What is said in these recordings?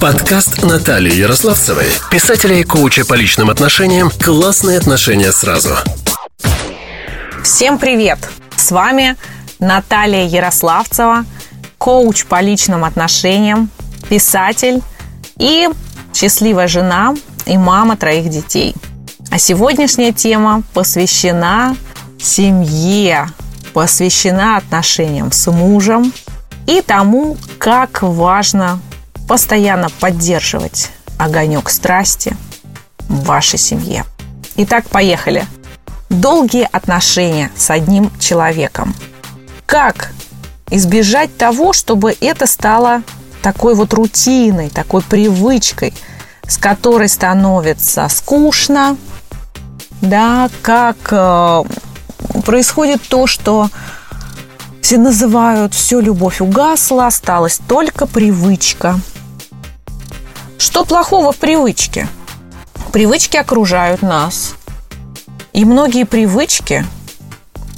Подкаст Натальи Ярославцевой, писателя и коуча по личным отношениям «Классные отношения сразу». Всем привет! С вами Наталья Ярославцева, коуч по личным отношениям, писатель и счастливая жена и мама троих детей. А сегодняшняя тема посвящена семье, посвящена отношениям с мужем и тому, как важно постоянно поддерживать огонек страсти в вашей семье. Итак, поехали. Долгие отношения с одним человеком. Как избежать того, чтобы это стало такой вот рутиной, такой привычкой, с которой становится скучно, да, как э, происходит то, что все называют «все, любовь угасла, осталась только привычка». Что плохого в привычке? Привычки окружают нас. И многие привычки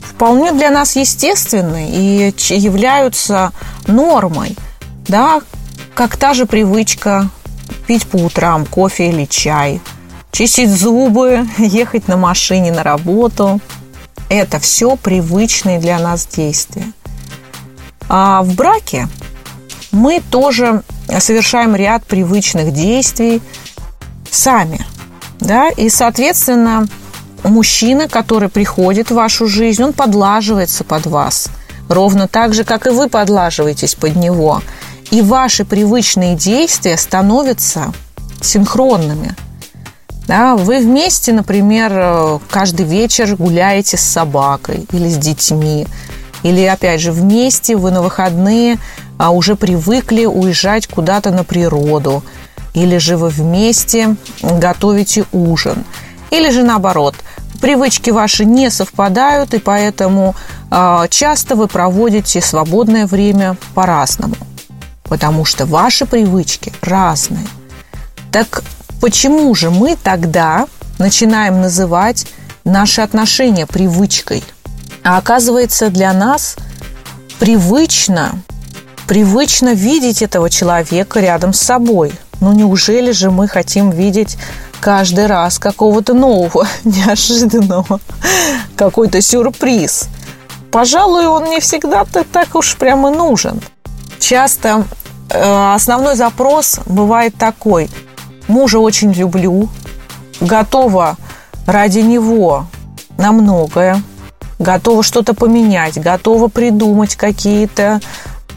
вполне для нас естественны и являются нормой. Да, как та же привычка пить по утрам кофе или чай, чистить зубы, ехать на машине на работу. Это все привычные для нас действия. А в браке мы тоже совершаем ряд привычных действий сами. Да? И, соответственно, мужчина, который приходит в вашу жизнь, он подлаживается под вас. Ровно так же, как и вы подлаживаетесь под него. И ваши привычные действия становятся синхронными. Да, вы вместе, например, каждый вечер гуляете с собакой или с детьми. Или, опять же, вместе вы на выходные а уже привыкли уезжать куда-то на природу, или же вы вместе готовите ужин, или же наоборот, привычки ваши не совпадают, и поэтому э, часто вы проводите свободное время по-разному, потому что ваши привычки разные. Так почему же мы тогда начинаем называть наши отношения привычкой? А оказывается, для нас привычно привычно видеть этого человека рядом с собой. Ну неужели же мы хотим видеть каждый раз какого-то нового, неожиданного, какой-то сюрприз? Пожалуй, он не всегда-то так уж прямо нужен. Часто э, основной запрос бывает такой. Мужа очень люблю, готова ради него на многое, готова что-то поменять, готова придумать какие-то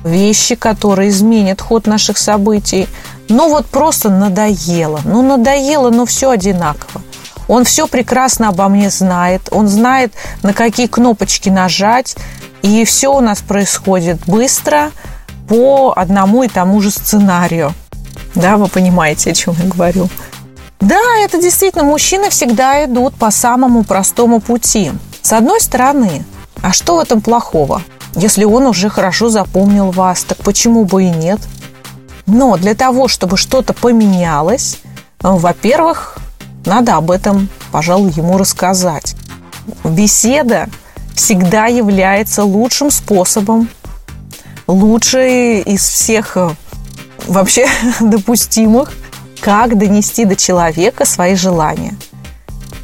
вещи, которые изменят ход наших событий. Ну вот просто надоело. Ну надоело, но все одинаково. Он все прекрасно обо мне знает. Он знает, на какие кнопочки нажать. И все у нас происходит быстро по одному и тому же сценарию. Да, вы понимаете, о чем я говорю. Да, это действительно, мужчины всегда идут по самому простому пути. С одной стороны, а что в этом плохого? Если он уже хорошо запомнил вас, так почему бы и нет? Но для того, чтобы что-то поменялось, э, во-первых, надо об этом, пожалуй, ему рассказать. Беседа всегда является лучшим способом, лучшей из всех э, вообще допустимых, как донести до человека свои желания.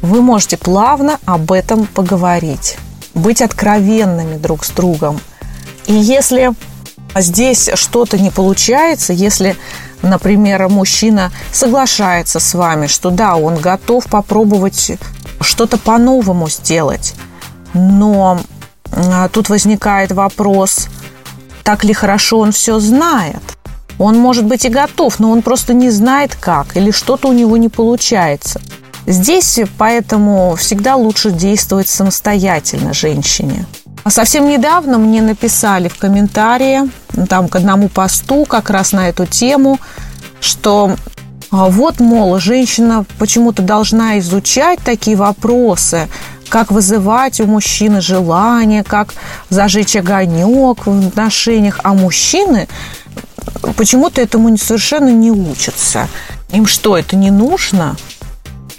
Вы можете плавно об этом поговорить быть откровенными друг с другом. И если здесь что-то не получается, если, например, мужчина соглашается с вами, что да, он готов попробовать что-то по-новому сделать, но а, тут возникает вопрос, так ли хорошо он все знает. Он может быть и готов, но он просто не знает как, или что-то у него не получается – Здесь поэтому всегда лучше действовать самостоятельно женщине. А совсем недавно мне написали в комментарии, там к одному посту как раз на эту тему, что а, вот, мол, женщина почему-то должна изучать такие вопросы, как вызывать у мужчины желание, как зажечь огонек в отношениях, а мужчины почему-то этому совершенно не учатся. Им что, это не нужно?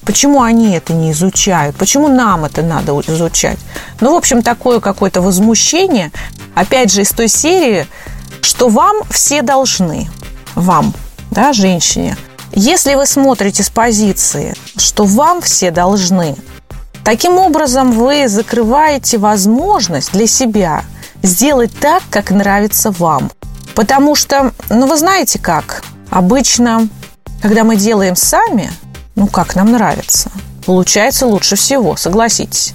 Почему они это не изучают? Почему нам это надо изучать? Ну, в общем, такое какое-то возмущение, опять же, из той серии, что вам все должны. Вам. да, женщине. Если вы смотрите с позиции, что вам все должны, таким образом вы закрываете возможность для себя сделать так, как нравится вам. Потому что, ну вы знаете как, обычно, когда мы делаем сами, ну как нам нравится, получается лучше всего, согласитесь.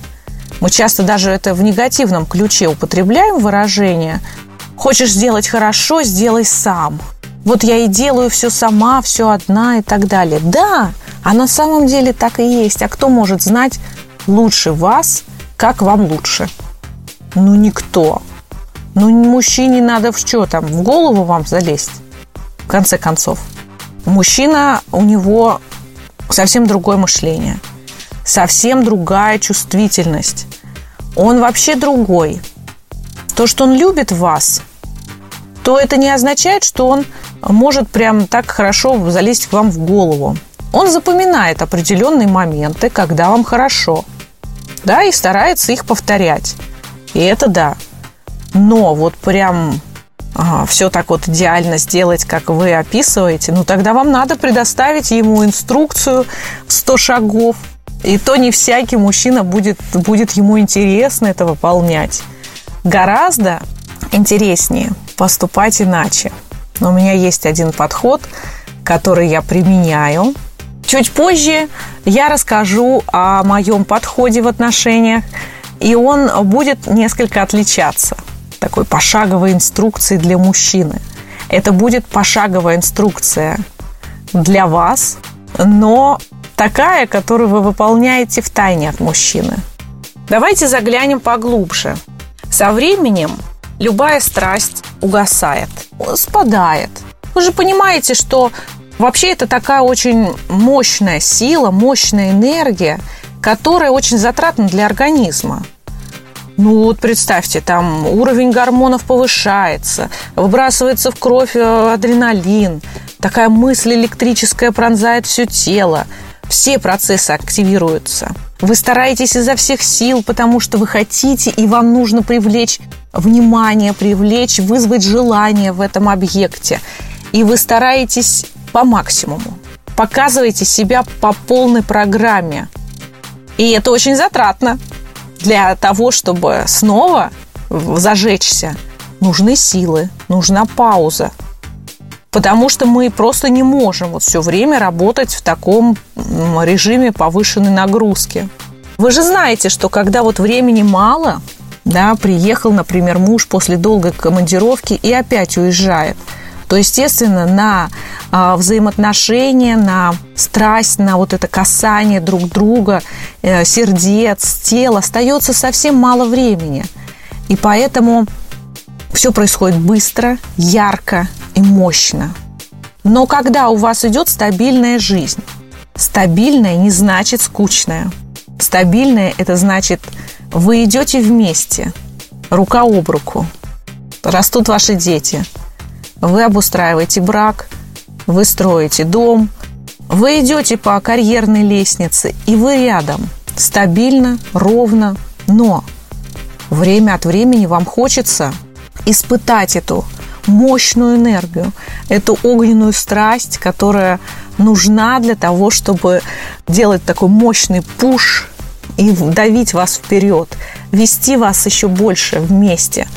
Мы часто даже это в негативном ключе употребляем выражение «хочешь сделать хорошо, сделай сам». Вот я и делаю все сама, все одна и так далее. Да, а на самом деле так и есть. А кто может знать лучше вас, как вам лучше? Ну, никто. Ну, мужчине надо в что там, в голову вам залезть, в конце концов. Мужчина, у него совсем другое мышление, совсем другая чувствительность. Он вообще другой. То, что он любит вас, то это не означает, что он может прям так хорошо залезть к вам в голову. Он запоминает определенные моменты, когда вам хорошо, да, и старается их повторять. И это да. Но вот прям все так вот идеально сделать, как вы описываете, ну тогда вам надо предоставить ему инструкцию в 100 шагов. И то не всякий мужчина будет, будет ему интересно это выполнять. Гораздо интереснее поступать иначе. Но у меня есть один подход, который я применяю. Чуть позже я расскажу о моем подходе в отношениях, и он будет несколько отличаться – такой пошаговой инструкции для мужчины. Это будет пошаговая инструкция для вас, но такая, которую вы выполняете в тайне от мужчины. Давайте заглянем поглубже. Со временем любая страсть угасает, спадает. Вы же понимаете, что вообще это такая очень мощная сила, мощная энергия, которая очень затратна для организма. Ну вот представьте, там уровень гормонов повышается, выбрасывается в кровь э, адреналин, такая мысль электрическая пронзает все тело, все процессы активируются. Вы стараетесь изо всех сил, потому что вы хотите, и вам нужно привлечь внимание, привлечь, вызвать желание в этом объекте. И вы стараетесь по максимуму. Показываете себя по полной программе. И это очень затратно для того, чтобы снова зажечься, нужны силы, нужна пауза. Потому что мы просто не можем вот все время работать в таком режиме повышенной нагрузки. Вы же знаете, что когда вот времени мало, да, приехал, например, муж после долгой командировки и опять уезжает – то, естественно, на а, взаимоотношения, на страсть, на вот это касание друг друга, э, сердец, тела остается совсем мало времени. И поэтому все происходит быстро, ярко и мощно. Но когда у вас идет стабильная жизнь, стабильная не значит скучная. Стабильная – это значит, вы идете вместе, рука об руку, растут ваши дети – вы обустраиваете брак, вы строите дом, вы идете по карьерной лестнице, и вы рядом, стабильно, ровно, но время от времени вам хочется испытать эту мощную энергию, эту огненную страсть, которая нужна для того, чтобы делать такой мощный пуш и давить вас вперед, вести вас еще больше вместе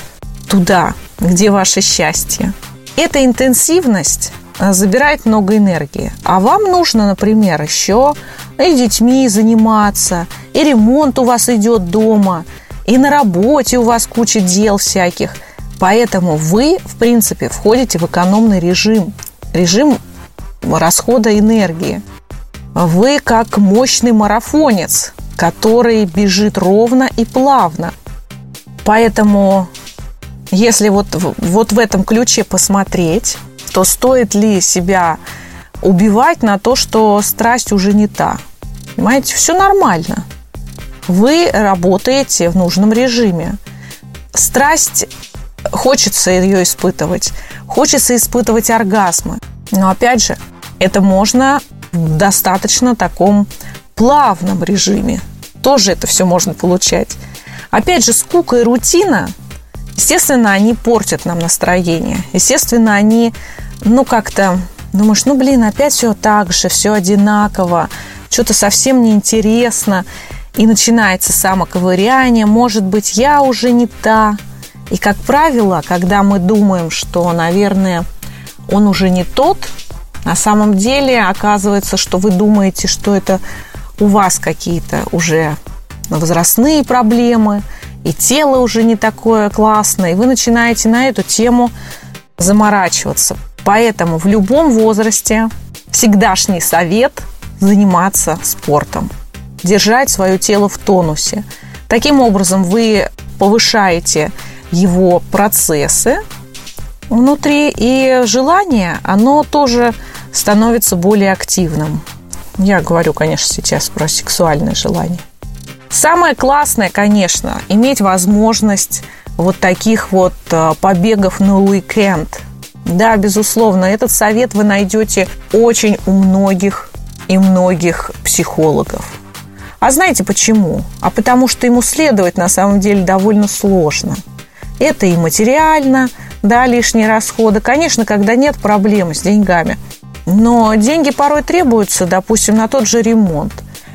туда, где ваше счастье. Эта интенсивность э, забирает много энергии. А вам нужно, например, еще и детьми заниматься, и ремонт у вас идет дома, и на работе у вас куча дел всяких. Поэтому вы, в принципе, входите в экономный режим, режим расхода энергии. Вы как мощный марафонец, который бежит ровно и плавно. Поэтому если вот, вот в этом ключе посмотреть, то стоит ли себя убивать на то, что страсть уже не та. Понимаете, все нормально. Вы работаете в нужном режиме. Страсть, хочется ее испытывать. Хочется испытывать оргазмы. Но опять же, это можно в достаточно таком плавном режиме. Тоже это все можно получать. Опять же, скука и рутина Естественно, они портят нам настроение. Естественно, они, ну, как-то Думаешь, ну, блин, опять все так же, все одинаково, что-то совсем неинтересно. И начинается самоковыряние, может быть, я уже не та. И, как правило, когда мы думаем, что, наверное, он уже не тот, на самом деле оказывается, что вы думаете, что это у вас какие-то уже возрастные проблемы, и тело уже не такое классное, и вы начинаете на эту тему заморачиваться. Поэтому в любом возрасте всегдашний совет заниматься спортом, держать свое тело в тонусе. Таким образом, вы повышаете его процессы внутри, и желание, оно тоже становится более активным. Я говорю, конечно, сейчас про сексуальное желание. Самое классное, конечно, иметь возможность вот таких вот э, побегов на уикенд. Да, безусловно, этот совет вы найдете очень у многих и многих психологов. А знаете почему? А потому что ему следовать на самом деле довольно сложно. Это и материально, да, лишние расходы. Конечно, когда нет проблемы с деньгами. Но деньги порой требуются, допустим, на тот же ремонт.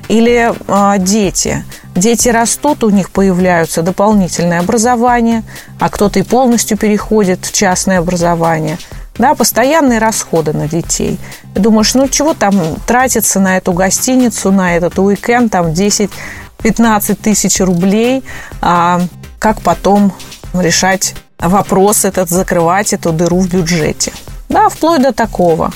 Или э, дети. Дети растут, у них появляются дополнительное образование, а кто-то и полностью переходит в частное образование. Да, постоянные расходы на детей. Ты думаешь, ну чего там тратиться на эту гостиницу, на этот уикенд, там 10-15 тысяч рублей, а как потом решать вопрос этот, закрывать эту дыру в бюджете. Да, вплоть до такого.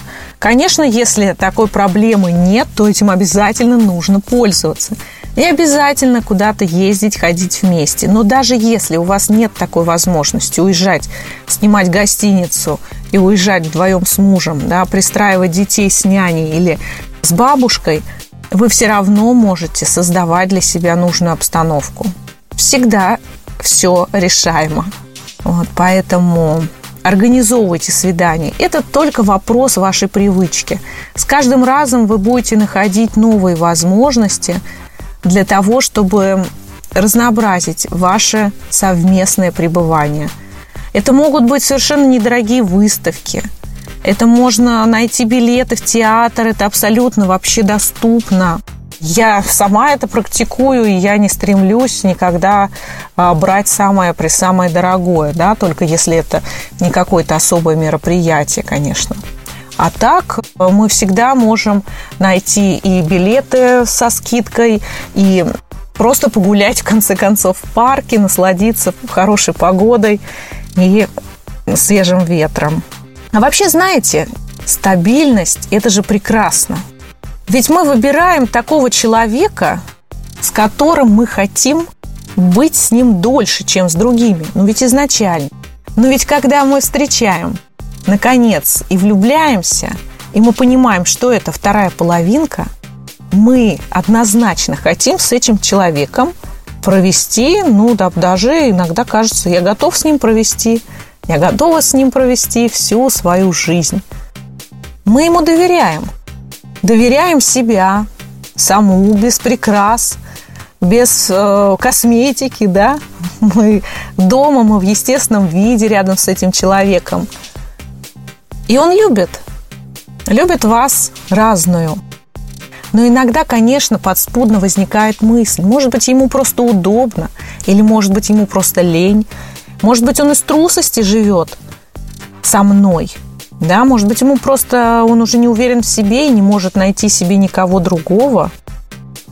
Конечно, если такой проблемы нет, то этим обязательно нужно пользоваться. Не обязательно куда-то ездить, ходить вместе. Но даже если у вас нет такой возможности уезжать, снимать гостиницу и уезжать вдвоем с мужем, да, пристраивать детей с няней или с бабушкой, вы все равно можете создавать для себя нужную обстановку. Всегда все решаемо. Вот, поэтому организовывайте свидание. Это только вопрос вашей привычки. С каждым разом вы будете находить новые возможности для того, чтобы разнообразить ваше совместное пребывание. Это могут быть совершенно недорогие выставки. Это можно найти билеты в театр, это абсолютно вообще доступно. Я сама это практикую, и я не стремлюсь никогда а, брать самое при самое дорогое, да, только если это не какое-то особое мероприятие, конечно. А так э, мы всегда можем найти и билеты со скидкой, и просто погулять, в конце концов, в парке, насладиться хорошей погодой и свежим ветром. А вообще, знаете, стабильность – это же прекрасно. Ведь мы выбираем такого человека, с которым мы хотим быть с ним дольше, чем с другими. Ну ведь изначально. Но ведь когда мы встречаем, наконец, и влюбляемся, и мы понимаем, что это вторая половинка, мы однозначно хотим с этим человеком провести, ну, да, даже иногда кажется, я готов с ним провести, я готова с ним провести всю свою жизнь. Мы ему доверяем – доверяем себя саму, без прикрас, без э, косметики, да, мы дома, мы в естественном виде рядом с этим человеком. И он любит, любит вас разную. Но иногда, конечно, подспудно возникает мысль, может быть, ему просто удобно, или, может быть, ему просто лень, может быть, он из трусости живет со мной – да, может быть, ему просто он уже не уверен в себе и не может найти себе никого другого.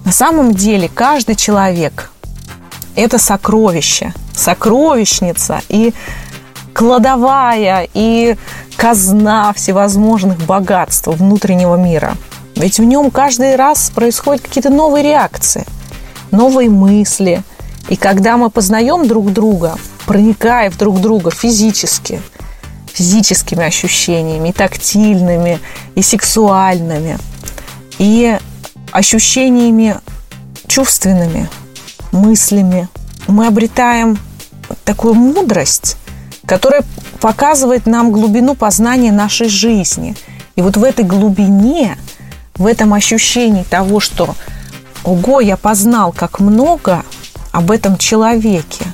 На самом деле каждый человек – это сокровище, сокровищница и кладовая, и казна всевозможных богатств внутреннего мира. Ведь в нем каждый раз происходят какие-то новые реакции, новые мысли. И когда мы познаем друг друга, проникая в друг друга физически – физическими ощущениями, и тактильными, и сексуальными, и ощущениями чувственными, мыслями. Мы обретаем такую мудрость, которая показывает нам глубину познания нашей жизни. И вот в этой глубине, в этом ощущении того, что «Ого, я познал как много об этом человеке»,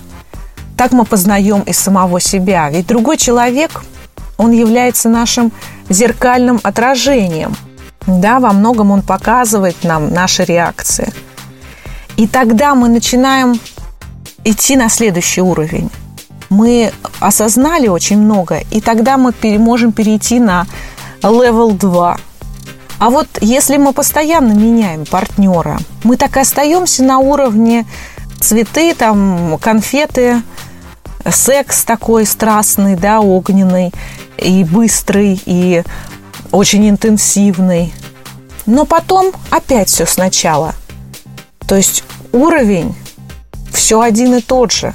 так мы познаем и самого себя. Ведь другой человек, он является нашим зеркальным отражением. Да, во многом он показывает нам наши реакции. И тогда мы начинаем идти на следующий уровень. Мы осознали очень много, и тогда мы можем перейти на level 2. А вот если мы постоянно меняем партнера, мы так и остаемся на уровне цветы, там, конфеты, секс такой страстный, да, огненный и быстрый, и очень интенсивный. Но потом опять все сначала. То есть уровень все один и тот же.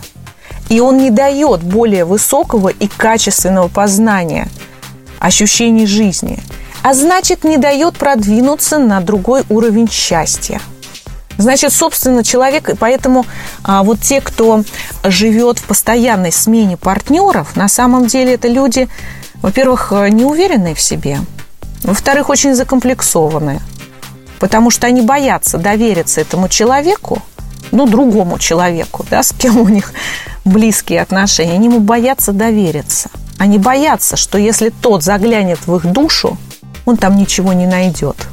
И он не дает более высокого и качественного познания ощущений жизни, а значит не дает продвинуться на другой уровень счастья – Значит, собственно, человек, и поэтому а, вот те, кто живет в постоянной смене партнеров, на самом деле это люди, во-первых, неуверенные в себе, во-вторых, очень закомплексованные, потому что они боятся довериться этому человеку, ну, другому человеку, да, с кем у них близкие отношения, они ему боятся довериться. Они боятся, что если тот заглянет в их душу, он там ничего не найдет –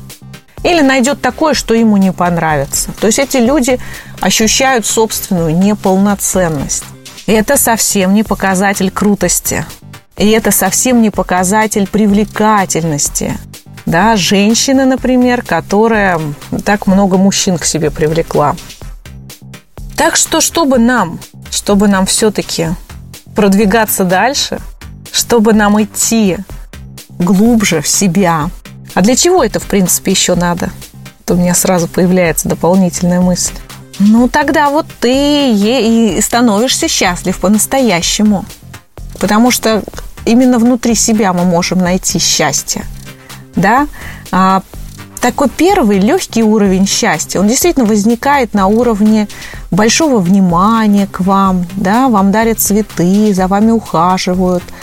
или найдет такое, что ему не понравится. То есть эти люди ощущают собственную неполноценность. И это совсем не показатель крутости. И это совсем не показатель привлекательности. Да, женщина, например, которая так много мужчин к себе привлекла. Так что, чтобы нам, чтобы нам все-таки продвигаться дальше, чтобы нам идти глубже в себя, а для чего это, в принципе, еще надо? То у меня сразу появляется дополнительная мысль. Ну, тогда вот ты и становишься счастлив по-настоящему. Потому что именно внутри себя мы можем найти счастье. Да? А такой первый легкий уровень счастья, он действительно возникает на уровне большого внимания к вам, да, вам дарят цветы, за вами ухаживают – а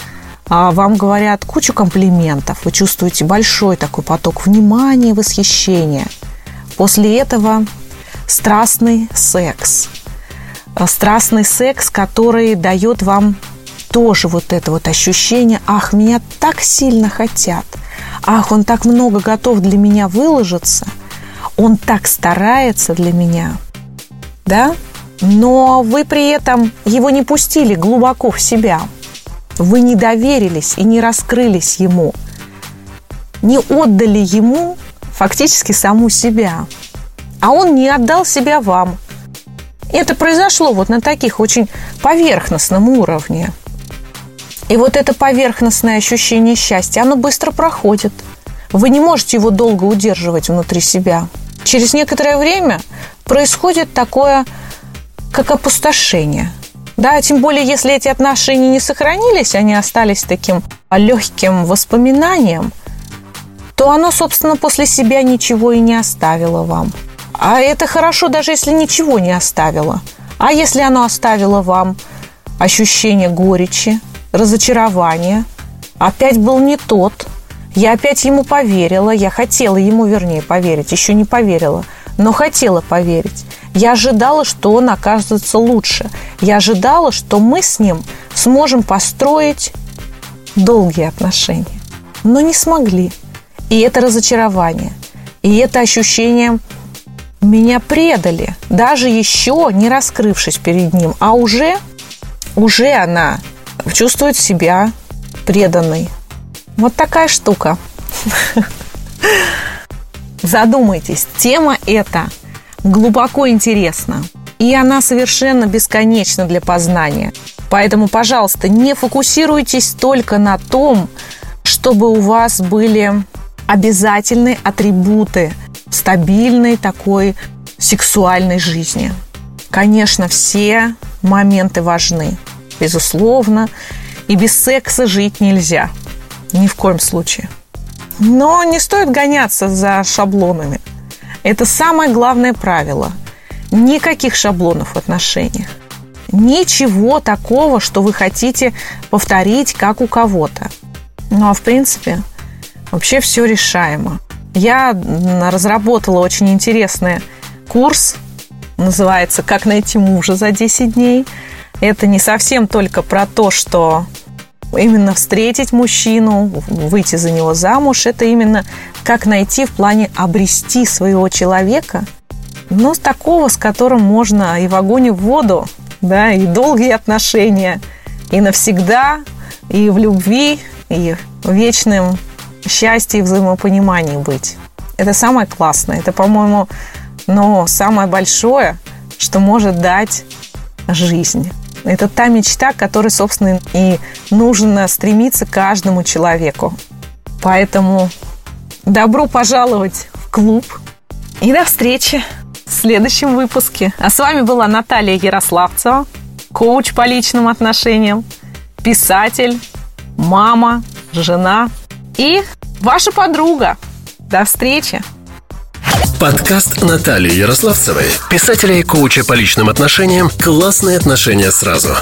вам говорят кучу комплиментов, вы чувствуете большой такой поток внимания, восхищения. После этого страстный секс. А, страстный секс, который дает вам тоже вот это вот ощущение, ах, меня так сильно хотят, ах, он так много готов для меня выложиться, он так старается для меня, да? Но вы при этом его не пустили глубоко в себя – вы не доверились и не раскрылись ему, не отдали ему фактически саму себя, а он не отдал себя вам. Это произошло вот на таких очень поверхностном уровне. И вот это поверхностное ощущение счастья, оно быстро проходит. Вы не можете его долго удерживать внутри себя. Через некоторое время происходит такое, как опустошение – да, тем более, если эти отношения не сохранились, они остались таким легким воспоминанием, то оно, собственно, после себя ничего и не оставило вам. А это хорошо, даже если ничего не оставило. А если оно оставило вам ощущение горечи, разочарования, опять был не тот, я опять ему поверила, я хотела ему, вернее, поверить, еще не поверила, но хотела поверить. Я ожидала, что он окажется лучше. Я ожидала, что мы с ним сможем построить долгие отношения. Но не смогли. И это разочарование. И это ощущение меня предали, даже еще не раскрывшись перед ним, а уже, уже она чувствует себя преданной. Вот такая штука. Задумайтесь, тема эта глубоко интересна. И она совершенно бесконечна для познания. Поэтому, пожалуйста, не фокусируйтесь только на том, чтобы у вас были обязательные атрибуты стабильной такой сексуальной жизни. Конечно, все моменты важны, безусловно, и без секса жить нельзя. Ни в коем случае. Но не стоит гоняться за шаблонами – это самое главное правило. Никаких шаблонов в отношениях. Ничего такого, что вы хотите повторить, как у кого-то. Ну а в принципе, вообще все решаемо. Я разработала очень интересный курс, называется «Как найти мужа за 10 дней». Это не совсем только про то, что именно встретить мужчину, выйти за него замуж, это именно как найти в плане обрести своего человека, но с такого, с которым можно и в огонь, и в воду, да, и долгие отношения, и навсегда, и в любви, и в вечном счастье и взаимопонимании быть. Это самое классное. Это, по-моему, но самое большое, что может дать жизнь. Это та мечта, к которой, собственно, и нужно стремиться каждому человеку. Поэтому добро пожаловать в клуб и до встречи в следующем выпуске. А с вами была Наталья Ярославцева, коуч по личным отношениям, писатель, мама, жена и ваша подруга. До встречи! Подкаст Натальи Ярославцевой, писателя и коуча по личным отношениям «Классные отношения сразу».